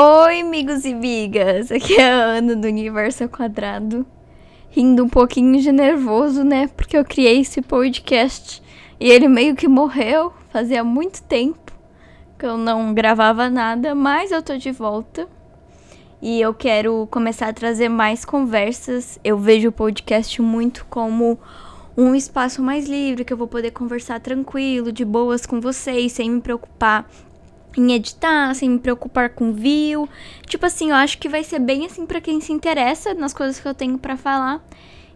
Oi, amigos e amigas! Aqui é a Ana do Universo Quadrado. Rindo um pouquinho de nervoso, né? Porque eu criei esse podcast e ele meio que morreu fazia muito tempo que eu não gravava nada, mas eu tô de volta. E eu quero começar a trazer mais conversas. Eu vejo o podcast muito como um espaço mais livre que eu vou poder conversar tranquilo, de boas com vocês, sem me preocupar em editar, sem me preocupar com view. Tipo assim, eu acho que vai ser bem assim para quem se interessa nas coisas que eu tenho para falar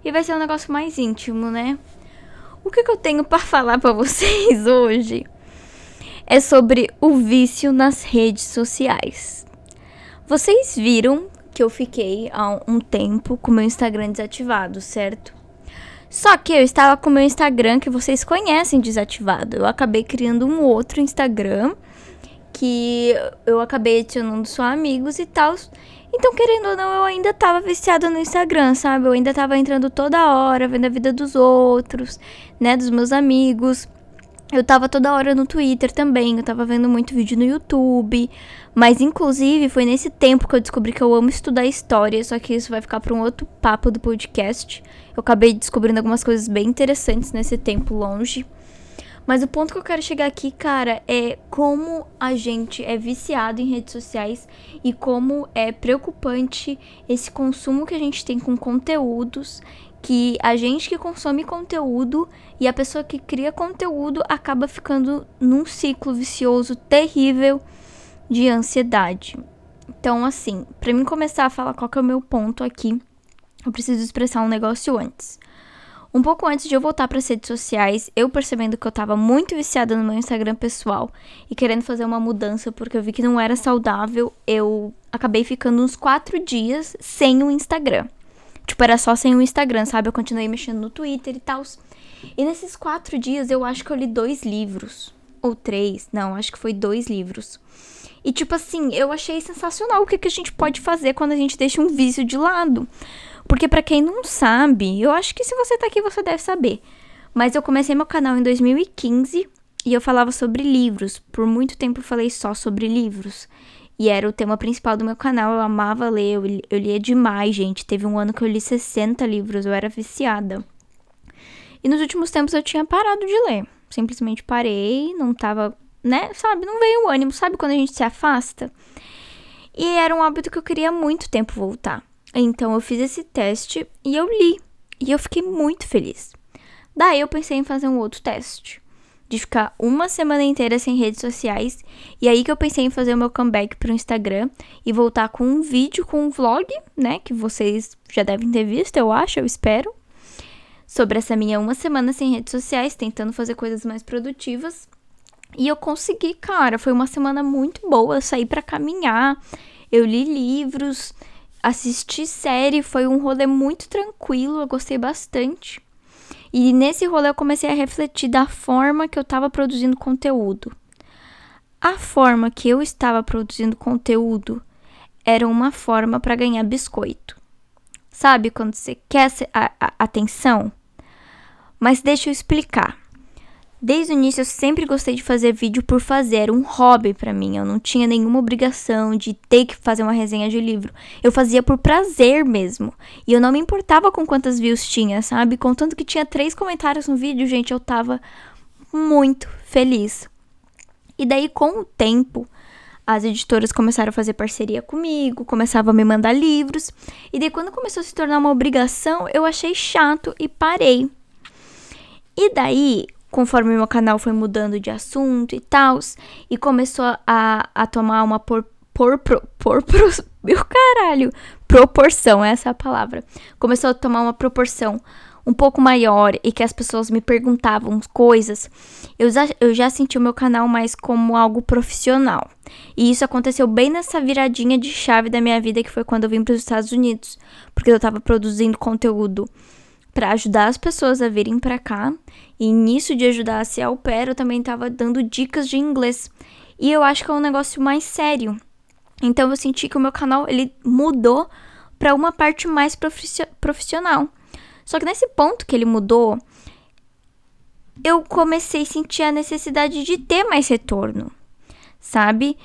e vai ser um negócio mais íntimo, né? O que, que eu tenho para falar para vocês hoje é sobre o vício nas redes sociais. Vocês viram que eu fiquei há um tempo com meu Instagram desativado, certo? Só que eu estava com meu Instagram que vocês conhecem desativado. Eu acabei criando um outro Instagram que eu acabei adicionando só amigos e tal. Então, querendo ou não, eu ainda tava viciada no Instagram, sabe? Eu ainda tava entrando toda hora, vendo a vida dos outros, né? Dos meus amigos. Eu tava toda hora no Twitter também, eu tava vendo muito vídeo no YouTube. Mas, inclusive, foi nesse tempo que eu descobri que eu amo estudar história. Só que isso vai ficar pra um outro papo do podcast. Eu acabei descobrindo algumas coisas bem interessantes nesse tempo longe. Mas o ponto que eu quero chegar aqui, cara, é como a gente é viciado em redes sociais e como é preocupante esse consumo que a gente tem com conteúdos que a gente que consome conteúdo e a pessoa que cria conteúdo acaba ficando num ciclo vicioso terrível de ansiedade. Então, assim, para mim começar a falar qual que é o meu ponto aqui, eu preciso expressar um negócio antes. Um pouco antes de eu voltar para as redes sociais, eu percebendo que eu estava muito viciada no meu Instagram pessoal e querendo fazer uma mudança porque eu vi que não era saudável, eu acabei ficando uns quatro dias sem o Instagram. Tipo, era só sem o Instagram, sabe? Eu continuei mexendo no Twitter e tal. E nesses quatro dias eu acho que eu li dois livros. Ou três. Não, acho que foi dois livros. E, tipo assim, eu achei sensacional o que, que a gente pode fazer quando a gente deixa um vício de lado. Porque para quem não sabe, eu acho que se você tá aqui você deve saber. Mas eu comecei meu canal em 2015 e eu falava sobre livros. Por muito tempo eu falei só sobre livros. E era o tema principal do meu canal. Eu amava ler, eu, eu lia demais, gente. Teve um ano que eu li 60 livros, eu era viciada. E nos últimos tempos eu tinha parado de ler. Simplesmente parei, não tava, né? Sabe, não veio o ânimo. Sabe quando a gente se afasta? E era um hábito que eu queria muito tempo voltar. Então eu fiz esse teste e eu li. E eu fiquei muito feliz. Daí eu pensei em fazer um outro teste. De ficar uma semana inteira sem redes sociais. E aí que eu pensei em fazer o meu comeback pro Instagram e voltar com um vídeo, com um vlog, né? Que vocês já devem ter visto, eu acho, eu espero. Sobre essa minha uma semana sem redes sociais, tentando fazer coisas mais produtivas. E eu consegui, cara. Foi uma semana muito boa. Eu saí para caminhar, eu li livros, assistir série foi um rolê muito tranquilo, eu gostei bastante. E nesse rolê eu comecei a refletir da forma que eu estava produzindo conteúdo. A forma que eu estava produzindo conteúdo era uma forma para ganhar biscoito. Sabe quando você quer a, a atenção? Mas deixa eu explicar. Desde o início eu sempre gostei de fazer vídeo por fazer, um hobby para mim. Eu não tinha nenhuma obrigação de ter que fazer uma resenha de livro. Eu fazia por prazer mesmo. E eu não me importava com quantas views tinha, sabe? Contanto que tinha três comentários no vídeo, gente, eu tava muito feliz. E daí, com o tempo, as editoras começaram a fazer parceria comigo, começavam a me mandar livros. E daí, quando começou a se tornar uma obrigação, eu achei chato e parei. E daí, conforme meu canal foi mudando de assunto e tal, e começou a, a tomar uma por, por, por, por, por meu caralho, proporção, essa é a palavra. Começou a tomar uma proporção um pouco maior e que as pessoas me perguntavam coisas, eu já, eu já senti o meu canal mais como algo profissional. E isso aconteceu bem nessa viradinha de chave da minha vida, que foi quando eu vim para os Estados Unidos, porque eu estava produzindo conteúdo para ajudar as pessoas a virem para cá. E nisso de ajudar a ser au pair, eu também estava dando dicas de inglês. E eu acho que é um negócio mais sério. Então eu senti que o meu canal ele mudou para uma parte mais profissional. Só que nesse ponto que ele mudou, eu comecei a sentir a necessidade de ter mais retorno, sabe?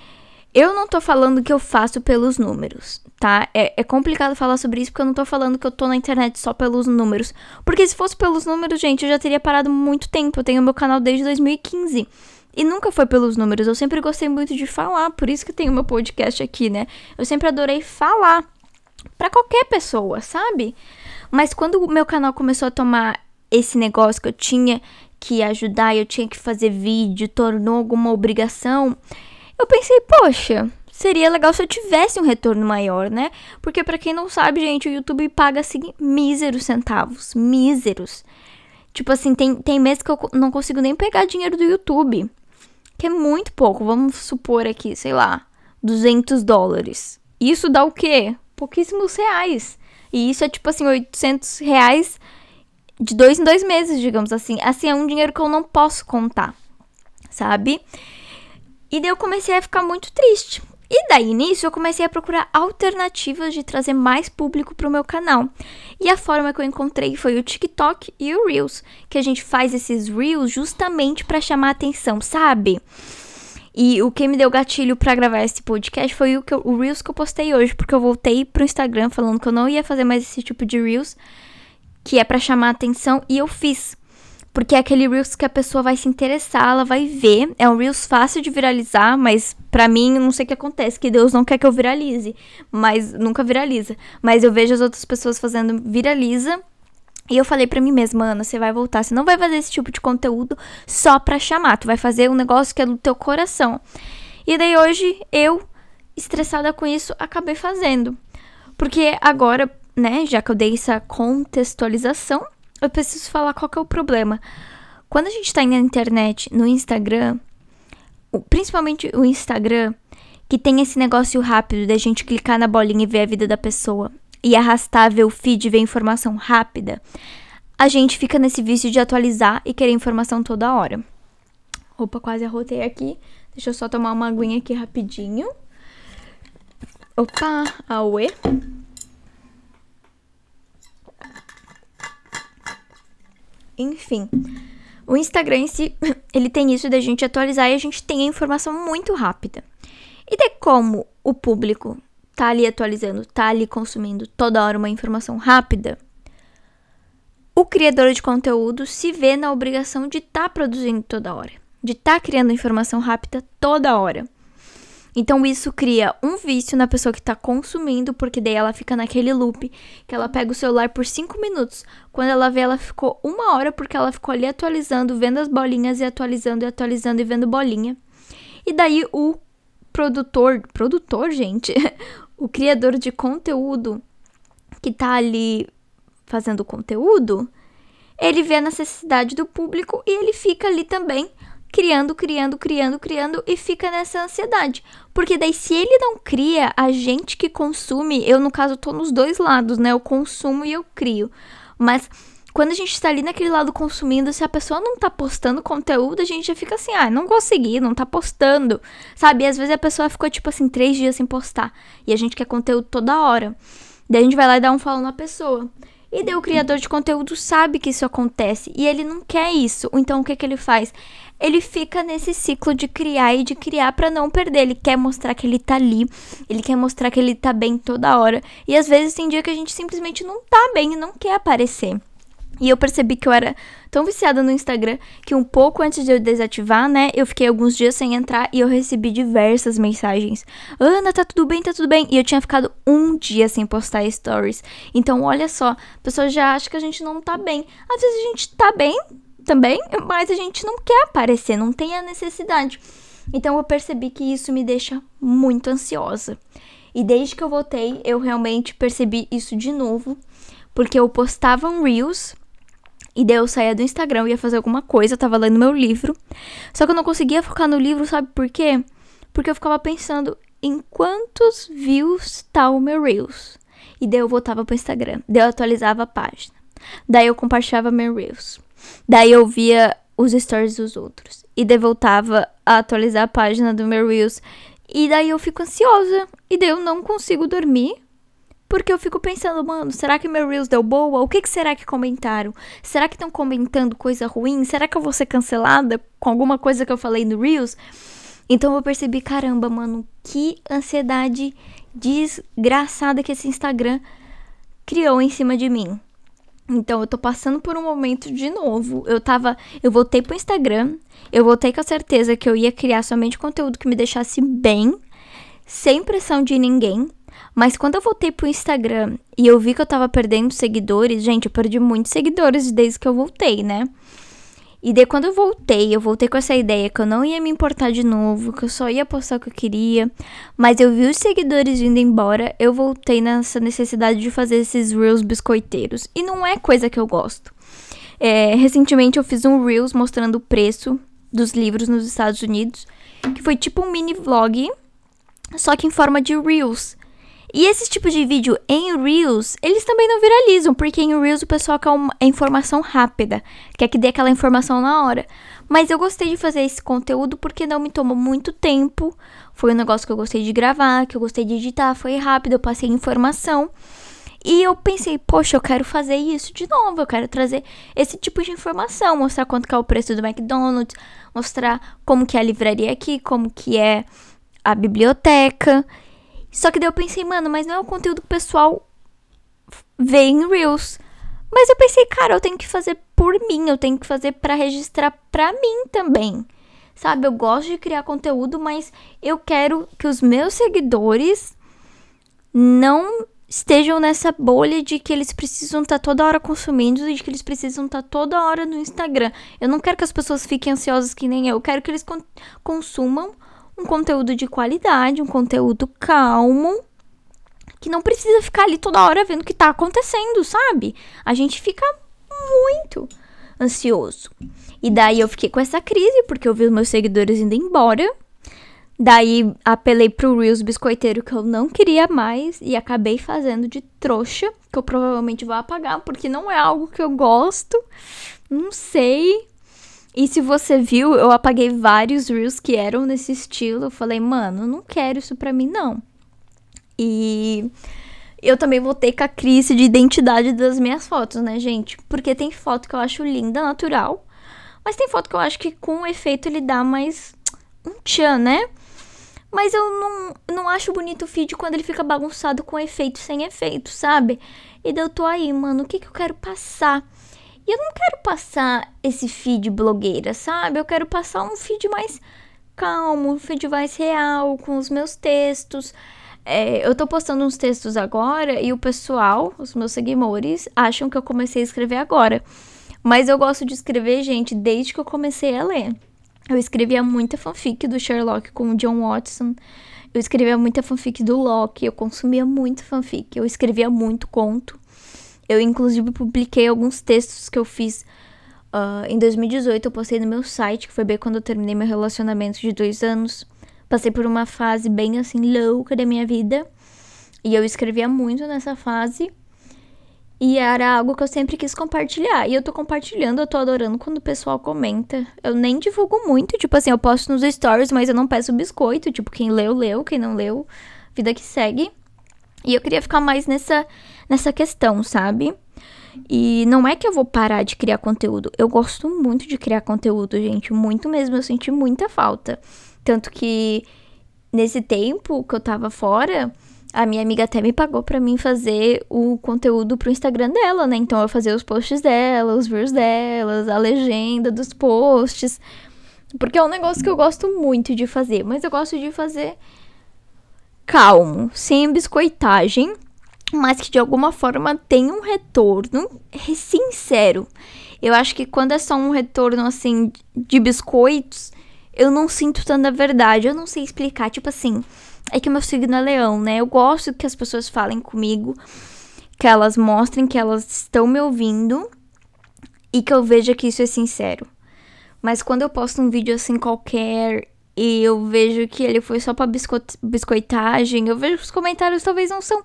Eu não tô falando que eu faço pelos números, tá? É, é, complicado falar sobre isso porque eu não tô falando que eu tô na internet só pelos números. Porque se fosse pelos números, gente, eu já teria parado muito tempo. Eu tenho meu canal desde 2015. E nunca foi pelos números. Eu sempre gostei muito de falar. Por isso que tenho meu podcast aqui, né? Eu sempre adorei falar. para qualquer pessoa, sabe? Mas quando o meu canal começou a tomar esse negócio que eu tinha que ajudar, eu tinha que fazer vídeo, tornou alguma obrigação, eu pensei, poxa, seria legal se eu tivesse um retorno maior, né? Porque para quem não sabe, gente, o YouTube paga assim míseros centavos, míseros. Tipo assim, tem, tem meses que eu não consigo nem pegar dinheiro do YouTube, que é muito pouco. Vamos supor aqui, sei lá, 200 dólares. Isso dá o quê? Pouquíssimos reais. E isso é tipo assim, 800 reais de dois em dois meses, digamos assim. Assim, é um dinheiro que eu não posso contar, sabe? E daí eu comecei a ficar muito triste. E daí nisso eu comecei a procurar alternativas de trazer mais público para o meu canal. E a forma que eu encontrei foi o TikTok e o Reels, que a gente faz esses Reels justamente para chamar atenção, sabe? E o que me deu gatilho para gravar esse podcast foi o, que eu, o Reels que eu postei hoje, porque eu voltei pro Instagram falando que eu não ia fazer mais esse tipo de Reels, que é para chamar atenção, e eu fiz. Porque é aquele Reels que a pessoa vai se interessar, ela vai ver. É um Reels fácil de viralizar, mas para mim, não sei o que acontece, que Deus não quer que eu viralize. Mas nunca viraliza. Mas eu vejo as outras pessoas fazendo viraliza. E eu falei para mim mesma, Ana, você vai voltar, você não vai fazer esse tipo de conteúdo só pra chamar, tu vai fazer um negócio que é do teu coração. E daí hoje eu, estressada com isso, acabei fazendo. Porque agora, né, já que eu dei essa contextualização, eu preciso falar qual que é o problema. Quando a gente tá na internet, no Instagram, principalmente o Instagram, que tem esse negócio rápido da gente clicar na bolinha e ver a vida da pessoa e arrastar, ver o feed, ver informação rápida, a gente fica nesse vício de atualizar e querer informação toda hora. Opa, quase arrotei aqui. Deixa eu só tomar uma aguinha aqui rapidinho. Opa, auê. Enfim, o Instagram si, ele tem isso da gente atualizar e a gente tem a informação muito rápida. E de como o público tá ali atualizando, tá ali consumindo toda hora uma informação rápida, o criador de conteúdo se vê na obrigação de estar tá produzindo toda hora, de estar tá criando informação rápida toda hora. Então isso cria um vício na pessoa que está consumindo, porque daí ela fica naquele loop que ela pega o celular por 5 minutos. Quando ela vê, ela ficou uma hora porque ela ficou ali atualizando, vendo as bolinhas e atualizando e atualizando e vendo bolinha. E daí o produtor, produtor, gente, o criador de conteúdo que tá ali fazendo conteúdo, ele vê a necessidade do público e ele fica ali também criando, criando, criando, criando e fica nessa ansiedade. Porque daí, se ele não cria, a gente que consome, eu no caso tô nos dois lados, né? Eu consumo e eu crio. Mas quando a gente tá ali naquele lado consumindo, se a pessoa não tá postando conteúdo, a gente já fica assim, ah, não consegui, não tá postando. Sabe? E às vezes a pessoa ficou, tipo assim, três dias sem postar. E a gente quer conteúdo toda hora. Daí a gente vai lá e dá um follow na pessoa. E daí o criador de conteúdo sabe que isso acontece e ele não quer isso. Então o que, que ele faz? Ele fica nesse ciclo de criar e de criar para não perder. Ele quer mostrar que ele tá ali, ele quer mostrar que ele tá bem toda hora. E às vezes tem dia que a gente simplesmente não tá bem e não quer aparecer. E eu percebi que eu era tão viciada no Instagram que um pouco antes de eu desativar, né, eu fiquei alguns dias sem entrar e eu recebi diversas mensagens. Ana, tá tudo bem, tá tudo bem. E eu tinha ficado um dia sem postar stories. Então, olha só, a pessoa já acha que a gente não tá bem. Às vezes a gente tá bem também, mas a gente não quer aparecer, não tem a necessidade. Então eu percebi que isso me deixa muito ansiosa. E desde que eu voltei, eu realmente percebi isso de novo, porque eu postava um Reels e daí eu saía do Instagram, ia fazer alguma coisa, eu tava lendo meu livro. Só que eu não conseguia focar no livro, sabe por quê? Porque eu ficava pensando em quantos views tá o meu Reels. E daí eu voltava pro Instagram. Daí eu atualizava a página. Daí eu compartilhava meu Reels. Daí eu via os stories dos outros. E daí voltava a atualizar a página do meu Reels. E daí eu fico ansiosa. E daí eu não consigo dormir. Porque eu fico pensando, mano, será que meu Reels deu boa? O que, que será que comentaram? Será que estão comentando coisa ruim? Será que eu vou ser cancelada com alguma coisa que eu falei no Reels? Então eu percebi, caramba, mano, que ansiedade desgraçada que esse Instagram criou em cima de mim. Então eu tô passando por um momento de novo. Eu tava, eu voltei pro Instagram, eu voltei com a certeza que eu ia criar somente conteúdo que me deixasse bem, sem pressão de ninguém. Mas quando eu voltei pro Instagram e eu vi que eu tava perdendo seguidores, gente, eu perdi muitos seguidores desde que eu voltei, né? E daí quando eu voltei, eu voltei com essa ideia que eu não ia me importar de novo, que eu só ia postar o que eu queria. Mas eu vi os seguidores indo embora, eu voltei nessa necessidade de fazer esses reels biscoiteiros. E não é coisa que eu gosto. É, recentemente eu fiz um reels mostrando o preço dos livros nos Estados Unidos, que foi tipo um mini vlog, só que em forma de reels. E esses tipos de vídeo em Reels, eles também não viralizam, porque em Reels o pessoal quer uma informação rápida, quer que dê aquela informação na hora. Mas eu gostei de fazer esse conteúdo porque não me tomou muito tempo. Foi um negócio que eu gostei de gravar, que eu gostei de editar, foi rápido, eu passei informação. E eu pensei, poxa, eu quero fazer isso de novo, eu quero trazer esse tipo de informação, mostrar quanto que é o preço do McDonald's, mostrar como que é a livraria aqui, como que é a biblioteca. Só que daí eu pensei, mano, mas não é o conteúdo que o pessoal vê em Reels. Mas eu pensei, cara, eu tenho que fazer por mim, eu tenho que fazer para registrar pra mim também. Sabe, eu gosto de criar conteúdo, mas eu quero que os meus seguidores não estejam nessa bolha de que eles precisam estar tá toda hora consumindo e de que eles precisam estar tá toda hora no Instagram. Eu não quero que as pessoas fiquem ansiosas que nem eu, eu quero que eles con consumam um conteúdo de qualidade, um conteúdo calmo, que não precisa ficar ali toda hora vendo o que tá acontecendo, sabe? A gente fica muito ansioso. E daí eu fiquei com essa crise, porque eu vi os meus seguidores indo embora. Daí apelei pro Reels biscoiteiro que eu não queria mais e acabei fazendo de trouxa, que eu provavelmente vou apagar, porque não é algo que eu gosto. Não sei. E se você viu, eu apaguei vários reels que eram nesse estilo. Eu falei, mano, não quero isso pra mim, não. E eu também voltei com a crise de identidade das minhas fotos, né, gente? Porque tem foto que eu acho linda, natural. Mas tem foto que eu acho que com o efeito ele dá mais um tchan, né? Mas eu não, não acho bonito o feed quando ele fica bagunçado com efeito sem efeito, sabe? E daí eu tô aí, mano, o que, que eu quero passar? E eu não quero passar esse feed blogueira, sabe? Eu quero passar um feed mais calmo, um feed mais real, com os meus textos. É, eu tô postando uns textos agora e o pessoal, os meus seguidores, acham que eu comecei a escrever agora. Mas eu gosto de escrever, gente, desde que eu comecei a ler. Eu escrevia muita fanfic do Sherlock com o John Watson. Eu escrevia muita fanfic do Loki. Eu consumia muito fanfic. Eu escrevia muito conto. Eu, inclusive, publiquei alguns textos que eu fiz uh, em 2018. Eu postei no meu site, que foi bem quando eu terminei meu relacionamento de dois anos. Passei por uma fase bem assim louca da minha vida. E eu escrevia muito nessa fase. E era algo que eu sempre quis compartilhar. E eu tô compartilhando, eu tô adorando quando o pessoal comenta. Eu nem divulgo muito, tipo assim, eu posto nos stories, mas eu não peço biscoito. Tipo, quem leu, leu, quem não leu, vida que segue. E eu queria ficar mais nessa nessa questão, sabe? E não é que eu vou parar de criar conteúdo. Eu gosto muito de criar conteúdo, gente. Muito mesmo. Eu senti muita falta. Tanto que nesse tempo que eu tava fora, a minha amiga até me pagou para mim fazer o conteúdo pro Instagram dela, né? Então eu fazia os posts dela, os reels delas, a legenda dos posts. Porque é um negócio que eu gosto muito de fazer. Mas eu gosto de fazer calmo, sem biscoitagem mas que de alguma forma tem um retorno sincero. Eu acho que quando é só um retorno assim de biscoitos, eu não sinto tanta verdade. Eu não sei explicar. Tipo assim, é que meu signo é leão, né? Eu gosto que as pessoas falem comigo, que elas mostrem que elas estão me ouvindo e que eu veja que isso é sincero. Mas quando eu posto um vídeo assim qualquer e eu vejo que ele foi só pra biscoitagem, eu vejo que os comentários talvez não são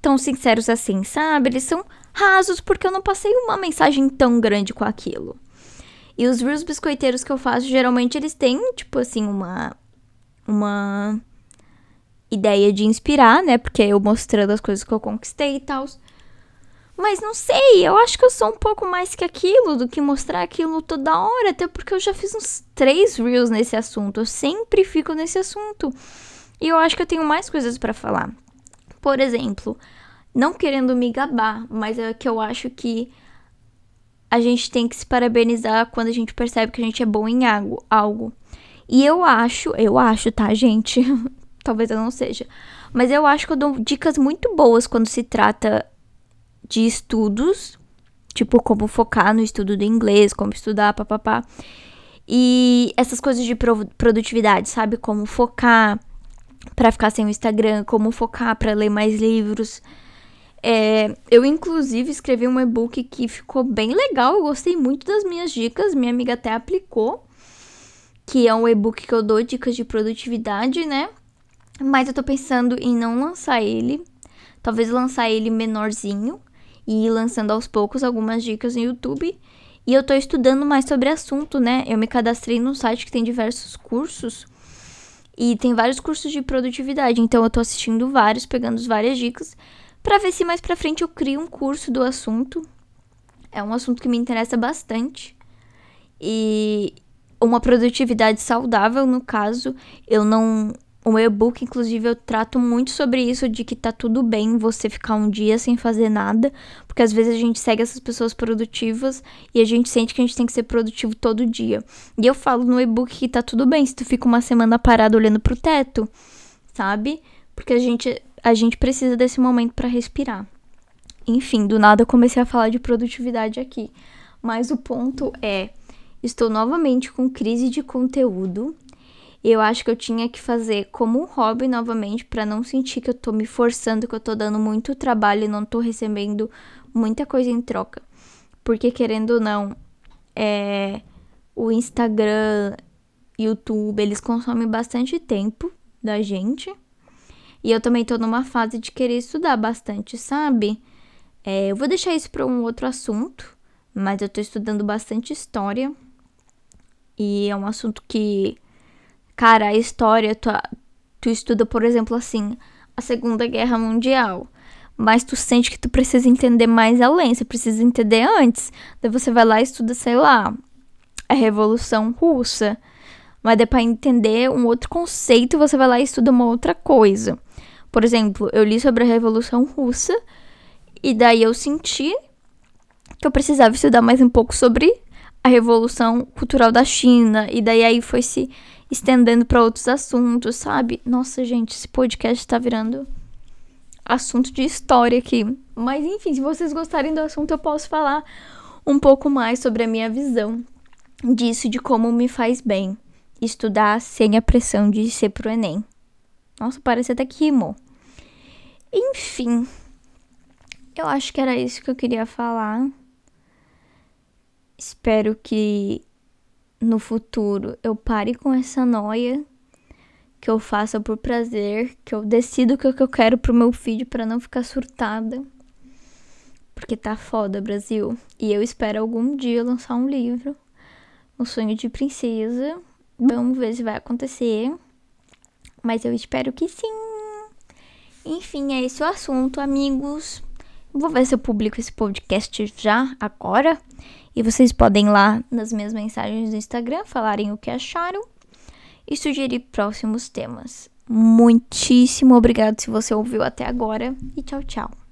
tão sinceros assim, sabe? Eles são rasos porque eu não passei uma mensagem tão grande com aquilo. E os reels biscoiteiros que eu faço, geralmente eles têm, tipo assim, uma. Uma ideia de inspirar, né? Porque é eu mostrando as coisas que eu conquistei e tal. Mas não sei, eu acho que eu sou um pouco mais que aquilo do que mostrar aquilo toda hora, até porque eu já fiz uns três reels nesse assunto. Eu sempre fico nesse assunto. E eu acho que eu tenho mais coisas para falar. Por exemplo, não querendo me gabar, mas é que eu acho que a gente tem que se parabenizar quando a gente percebe que a gente é bom em algo. E eu acho, eu acho, tá, gente? Talvez eu não seja. Mas eu acho que eu dou dicas muito boas quando se trata de estudos, tipo como focar no estudo do inglês, como estudar, papapá. E essas coisas de produtividade, sabe? Como focar para ficar sem o Instagram, como focar para ler mais livros. É, eu, inclusive, escrevi um e-book que ficou bem legal. Eu gostei muito das minhas dicas. Minha amiga até aplicou. Que é um e-book que eu dou dicas de produtividade, né? Mas eu tô pensando em não lançar ele. Talvez lançar ele menorzinho e lançando aos poucos algumas dicas no YouTube. E eu tô estudando mais sobre assunto, né? Eu me cadastrei num site que tem diversos cursos. E tem vários cursos de produtividade. Então eu tô assistindo vários, pegando várias dicas. para ver se mais pra frente eu crio um curso do assunto. É um assunto que me interessa bastante. E uma produtividade saudável, no caso, eu não o e-book, inclusive, eu trato muito sobre isso, de que tá tudo bem você ficar um dia sem fazer nada, porque às vezes a gente segue essas pessoas produtivas e a gente sente que a gente tem que ser produtivo todo dia. E eu falo no e-book que tá tudo bem se tu fica uma semana parado olhando pro teto, sabe? Porque a gente, a gente precisa desse momento para respirar. Enfim, do nada eu comecei a falar de produtividade aqui. Mas o ponto é, estou novamente com crise de conteúdo eu acho que eu tinha que fazer como um hobby novamente para não sentir que eu tô me forçando, que eu tô dando muito trabalho e não tô recebendo muita coisa em troca. Porque querendo ou não, é o Instagram, YouTube, eles consomem bastante tempo da gente. E eu também tô numa fase de querer estudar bastante, sabe? É, eu vou deixar isso para um outro assunto, mas eu tô estudando bastante história. E é um assunto que Cara, a história, tu, tu estuda, por exemplo, assim, a Segunda Guerra Mundial. Mas tu sente que tu precisa entender mais além, você precisa entender antes. Daí você vai lá e estuda, sei lá, a Revolução Russa. Mas daí pra entender um outro conceito, você vai lá e estuda uma outra coisa. Por exemplo, eu li sobre a Revolução Russa e daí eu senti que eu precisava estudar mais um pouco sobre a Revolução Cultural da China. E daí aí foi se estendendo para outros assuntos, sabe? Nossa, gente, esse podcast tá virando assunto de história aqui. Mas enfim, se vocês gostarem do assunto, eu posso falar um pouco mais sobre a minha visão disso, de como me faz bem estudar sem a pressão de ser pro Enem. Nossa, parece até que rimou. Enfim, eu acho que era isso que eu queria falar. Espero que no futuro eu pare com essa noia, que eu faça por prazer, que eu decido o que eu quero pro meu filho para não ficar surtada. Porque tá foda, Brasil. E eu espero algum dia lançar um livro, O Sonho de Princesa. Vamos ver se vai acontecer. Mas eu espero que sim. Enfim, é esse o assunto, amigos. Vou ver se eu publico esse podcast já, agora. E vocês podem ir lá nas minhas mensagens do Instagram falarem o que acharam e sugerir próximos temas. Muitíssimo obrigado se você ouviu até agora e tchau, tchau.